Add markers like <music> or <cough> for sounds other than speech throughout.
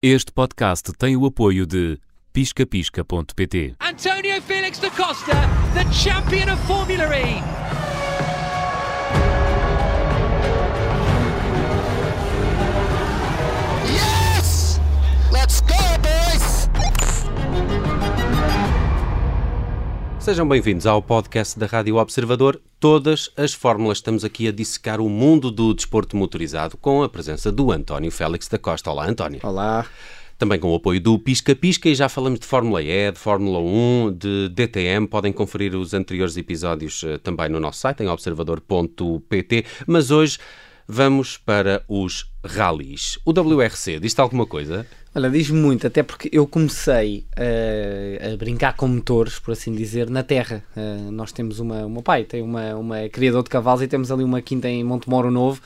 Este podcast tem o apoio de piscapisca.pt. Antonio Felix da Costa, the champion of Formula E. Yes! Let's go, boys! Sejam bem-vindos ao podcast da Rádio Observador. Todas as fórmulas estamos aqui a dissecar o mundo do desporto motorizado com a presença do António Félix da Costa. Olá, António. Olá. Também com o apoio do Pisca Pisca e já falamos de Fórmula E, de Fórmula 1, de DTM. Podem conferir os anteriores episódios eh, também no nosso site em observador.pt. Mas hoje vamos para os rallies. O WRC, diz-te alguma coisa? Olha, diz muito, até porque eu comecei uh, a brincar com motores, por assim dizer, na terra. Uh, nós temos uma, o meu pai tem uma, uma criador de cavalos e temos ali uma quinta em Montemoro Novo.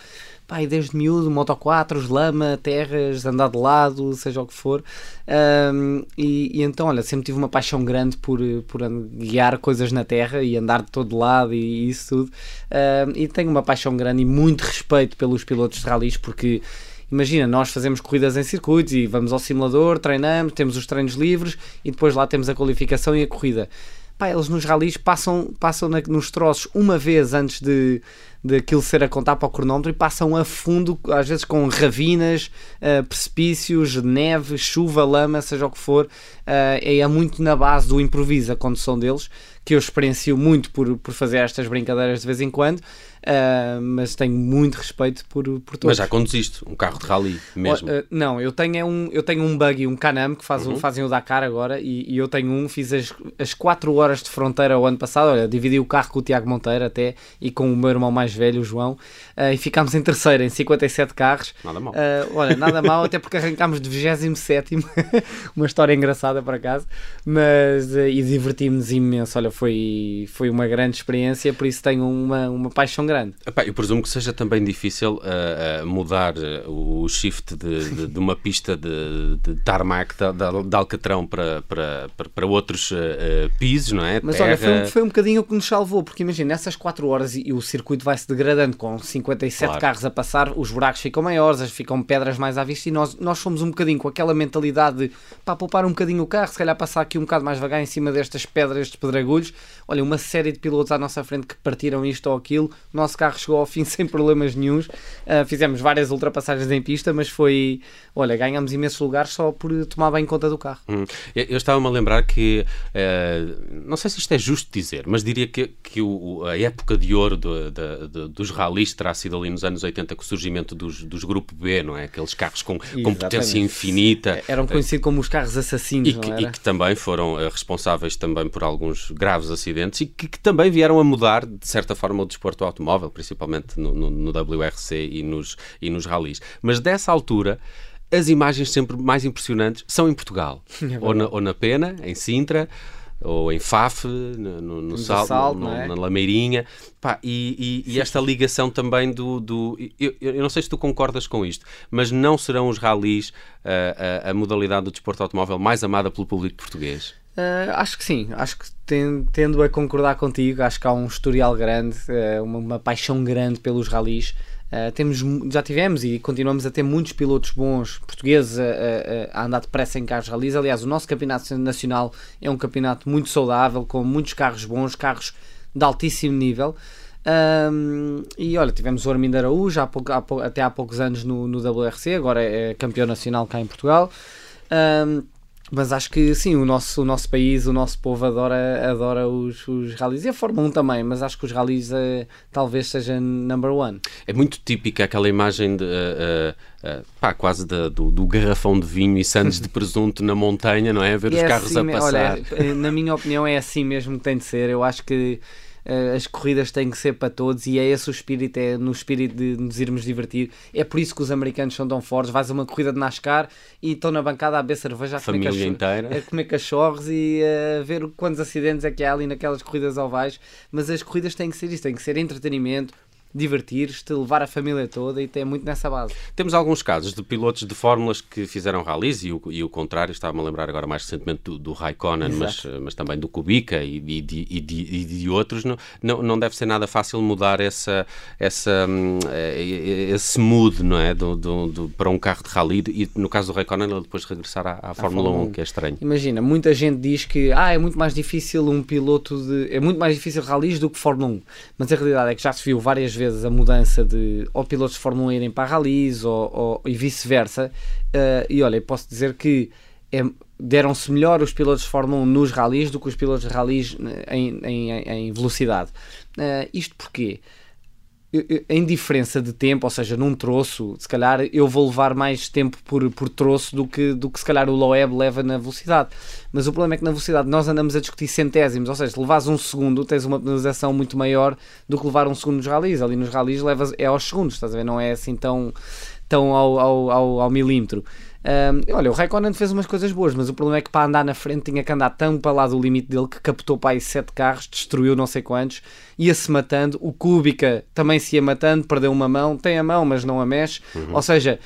Pai, desde miúdo, moto 4, lama, terras, andar de lado, seja o que for. Um, e, e, então, olha, sempre tive uma paixão grande por, por guiar coisas na terra e andar de todo lado e, e isso tudo. Um, e tenho uma paixão grande e muito respeito pelos pilotos de rallies porque imagina, nós fazemos corridas em circuitos e vamos ao simulador, treinamos, temos os treinos livres e depois lá temos a qualificação e a corrida. Pá, eles nos rallies passam, passam na, nos troços uma vez antes de, de aquilo ser a contar para o cronómetro e passam a fundo, às vezes com ravinas, uh, precipícios, neve, chuva, lama, seja o que for. Uh, é muito na base do improviso a condução deles, que eu experiencio muito por, por fazer estas brincadeiras de vez em quando. Uh, mas tenho muito respeito por, por todos. Mas já conduziste um carro de rally mesmo? Uh, não, eu tenho, é um, eu tenho um buggy, um Canam, que faz, uhum. fazem o Dakar agora, e, e, eu tenho um, fiz as, as 4 horas de fronteira o ano passado, olha, dividi o carro com o Tiago Monteiro até, e com o meu irmão mais velho, o João, uh, e ficámos em terceiro, em 57 carros. Nada mal. olha, nada mal, até porque arrancámos de 27 <laughs> uma história engraçada por acaso, mas, e divertimos imenso, olha, foi, foi uma grande experiência, por isso tenho uma, uma paixão grande. Epá, eu presumo que seja também difícil uh, uh, mudar uh, o shift de, de, de, uma pista de, de tarmac de, de Alcatrão para, para, para, outros pisos, não é? Mas Terra... olha, foi, foi, um bocadinho o que nos salvou, porque imagina, nessas 4 horas e, e, o circuito vai se degradando com 57 claro. carros a passar, os buracos ficam maiores, ficam pedras mais à vista e nós, nós fomos um bocadinho com aquela mentalidade de para poupar um bocadinho o carro, se calhar passar aqui um bocado mais devagar em cima destas pedras, estes pedregulhos. Olha, uma série de pilotos à nossa frente que partiram isto ou aquilo, nosso carro chegou ao fim <laughs> sem problemas nenhums. Uh, fizemos várias ultrapassagens em pista, mas foi. Olha, ganhamos imensos lugares só por tomar bem conta do carro. Hum. Eu, estava-me a lembrar que. Uh, não sei se isto é justo dizer, mas diria que, que o, a época de ouro do, do, do, dos ralis terá sido ali nos anos 80 com o surgimento dos, dos Grupo B, não é? Aqueles carros com, com potência infinita. Eram conhecidos como os carros assassinos, e que, e que também foram uh, responsáveis também por alguns graves acidentes e que, que também vieram a mudar, de certa forma, o desporto automóvel principalmente no, no, no WRC e nos, e nos ralis. Mas dessa altura as imagens sempre mais impressionantes são em Portugal, <laughs> é ou, na, ou na Pena, em Sintra, ou em Faf, no, no, no Sal, Sal no, é? na Lameirinha, Pá, e, e, e, esta ligação também do. do eu, eu, não sei se tu concordas com isto, mas não serão os ralis a, a modalidade do desporto automóvel mais amada pelo público português? Uh, acho que sim, acho que tendo a concordar contigo, acho que há um historial grande, uh, uma, uma, paixão grande pelos ralis. Uh, temos, já tivemos e continuamos a ter muitos pilotos bons portugueses a, a, a andar depressa em carros ralis. Aliás, o nosso campeonato nacional é um campeonato muito saudável, com muitos carros bons, carros de altíssimo nível. Um, e olha, tivemos o Armindo Araújo há pouco, há pouco, até há poucos anos no, no WRC, agora é campeão nacional cá em Portugal. Um, mas acho que sim, o nosso, o nosso país, o nosso povo adora, adora os, os rallies e a Fórmula 1 também, mas acho que os rallies uh, talvez seja number one. É muito típica aquela imagem de, uh, uh, pá, quase de, do, do, garrafão de vinho e sandes de <laughs> presunto na montanha, não é? A ver e os é carros assim, a passar. Olha, na minha opinião é assim mesmo que tem de ser. Eu acho que as corridas têm que ser para todos e é esse o espírito, é no espírito de nos irmos divertir. É por isso que os americanos são tão fortes. Vais a uma corrida de NASCAR e estão na bancada a beber cerveja, a comer, inteira. a comer cachorros e a ver quantos acidentes é que há ali naquelas corridas ovais. Mas as corridas têm que ser isso, têm que ser entretenimento, divertir-te, levar a família toda e tem muito nessa base. Temos alguns casos de pilotos de fórmulas que fizeram rallies e o, e o contrário, estava-me a lembrar agora mais recentemente do, do Raikkonen, mas, mas também do Kubica e, e, de, e de, de outros. Não, não, não deve ser nada fácil mudar essa, essa, hum, eh, esse mood não é? Do, do, do, para um carro de rally e no caso do Raikkonen ele depois regressar à, à Fórmula, Fórmula 1, que é estranho. Imagina, muita gente diz que ah, é muito mais difícil um piloto de... é muito mais difícil rallies do que Fórmula 1, mas a realidade é que já se viu várias vezes a mudança de ou pilotos de Fórmula 1 irem para rallies ou, ou e vice-versa. Uh, e olha, posso dizer que é, deram-se melhor os pilotos de Fórmula 1 nos rallies do que os pilotos de rallies em, em, em velocidade. Uh, isto porquê? Em diferença de tempo, ou seja, num troço, se calhar eu vou levar mais tempo por, por troço do que, do que se calhar o Loeb leva na velocidade. Mas o problema é que na velocidade nós andamos a discutir centésimos, ou seja, se levas um segundo tens uma penalização muito maior do que levar um segundo nos ralis. Ali nos ralis levas, é aos segundos, estás a ver? Não é assim tão, tão ao, ao, ao, ao milímetro. Um, olha, o Raikkonen fez umas coisas boas, mas o problema é que para andar na frente tinha que andar tão para lá do limite dele que captou para aí sete carros, destruiu não sei quantos, ia-se matando. O Kubica também se ia matando, perdeu uma mão, tem a mão, mas não a mexe. Uhum. Ou seja,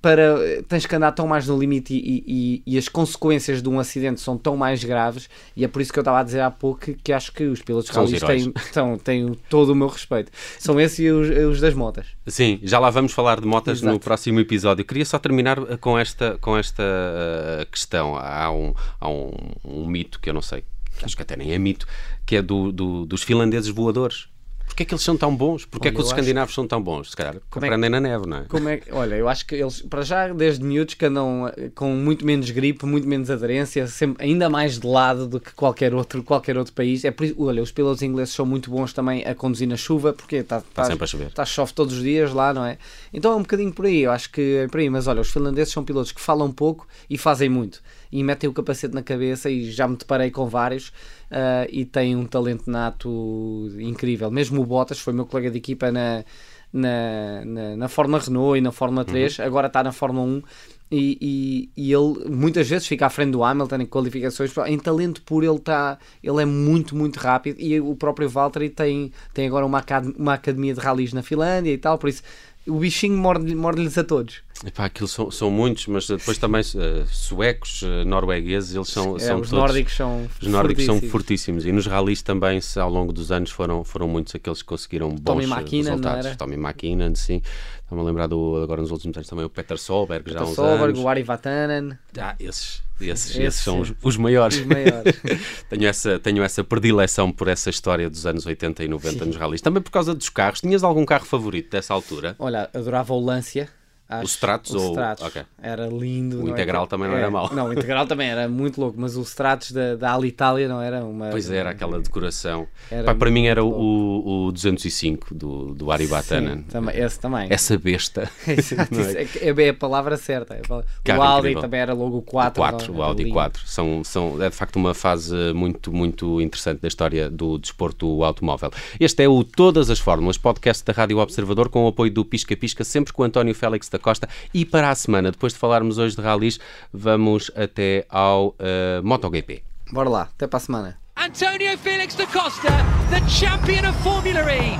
para tens que andar tão mais no limite e, e, e, as consequências de um acidente são tão mais graves e é por isso que eu estava a dizer há pouco que, que acho que os pilotos rallies têm, têm, têm todo o meu respeito. São esses e os, os das motas. Sim, já lá vamos falar de motas Exato. no próximo episódio. Queria só terminar eh, com esta, com esta uh, questão. Há, um, há um, um mito que eu não sei, acho que até nem é mito, que é do, do dos finlandeses voadores. Porquê é que eles são tão bons? Porquê é que os escandinavos acho... são tão bons? Se calhar aprendem é que... na neve, não é? Como é. Olha, eu acho que eles, para já, desde miúdos, que andam eh, com muito menos gripe, muito menos aderência, sempre, ainda mais de lado do que qualquer outro, qualquer outro país. É por isso, olha, os pilotos ingleses são muito bons também a conduzir na chuva, porque está, está, sempre a chover. Está chove todos os dias lá, não é? Então é um bocadinho por aí, eu acho que é por aí. Mas olha, os finlandeses são pilotos que falam pouco e fazem muito. E metem o capacete na cabeça e já me deparei com vários uh, e tem um talento nato incrível. Mesmo o Bottas foi meu colega de equipa na, na, na, na Fórmula Renault e na Fórmula 3, uhum. agora está na Fórmula 1 e, e, e, ele muitas vezes fica à frente do Hamilton em qualificações. Em talento puro, ele, tá, ele é muito, muito rápido. E o próprio Valtteri tem, tem agora uma, uma academia de rallies na Finlândia e tal, por isso o bichinho morde-lhes morde a todos. Epá, aquilo são, são muitos, mas depois também uh, suecos, uh, noruegueses, eles são, é, são os todos, nórdicos são Os nórdicos fortíssimos. são fortíssimos. E nos ralis também, se, ao longo dos anos, foram, foram muitos aqueles que conseguiram bons Tommy McKinnon, resultados. Tommy McKinnon, sim. Estava a lembrar do, agora nos últimos anos também o Peter Solberg, Peter já há uns Solberg, anos. o Ari Vatanen. Ah, esses, esses, esses são os, os, maiores. Os maiores. <laughs> tenho, essa, tenho essa predileção por essa história dos anos 80 e 90 sim. nos ralis. Também por causa dos carros. Tinhas algum carro favorito dessa altura? Olha, adorava o Lancia Acho, o Stratos? O Stratos. Okay. Era lindo. O Integral é? também não era, era mau. Não, o Integral também era muito louco, mas o Stratos da, da Alitalia não era uma... Pois era, aquela decoração. Pá, para mim era o, o 205 do, do Ari. Também, esse também. Essa besta. <laughs> <laughs> é? é, é a palavra certa. É o Audi incrível. também era logo o 4. O 4, o Audi lindo. 4. São, são, é de facto uma fase muito, muito interessante da história do desporto automóvel. Este é o Todas as Fórmulas, podcast da Rádio Observador com o apoio do Pisca Pisca, sempre com o António Félix da Costa. E para a semana, depois de falarmos hoje de rallies, vamos até ao uh, MotoGP. Bora lá, até para a semana. Antonio Felix da Costa, the champion of Formula E.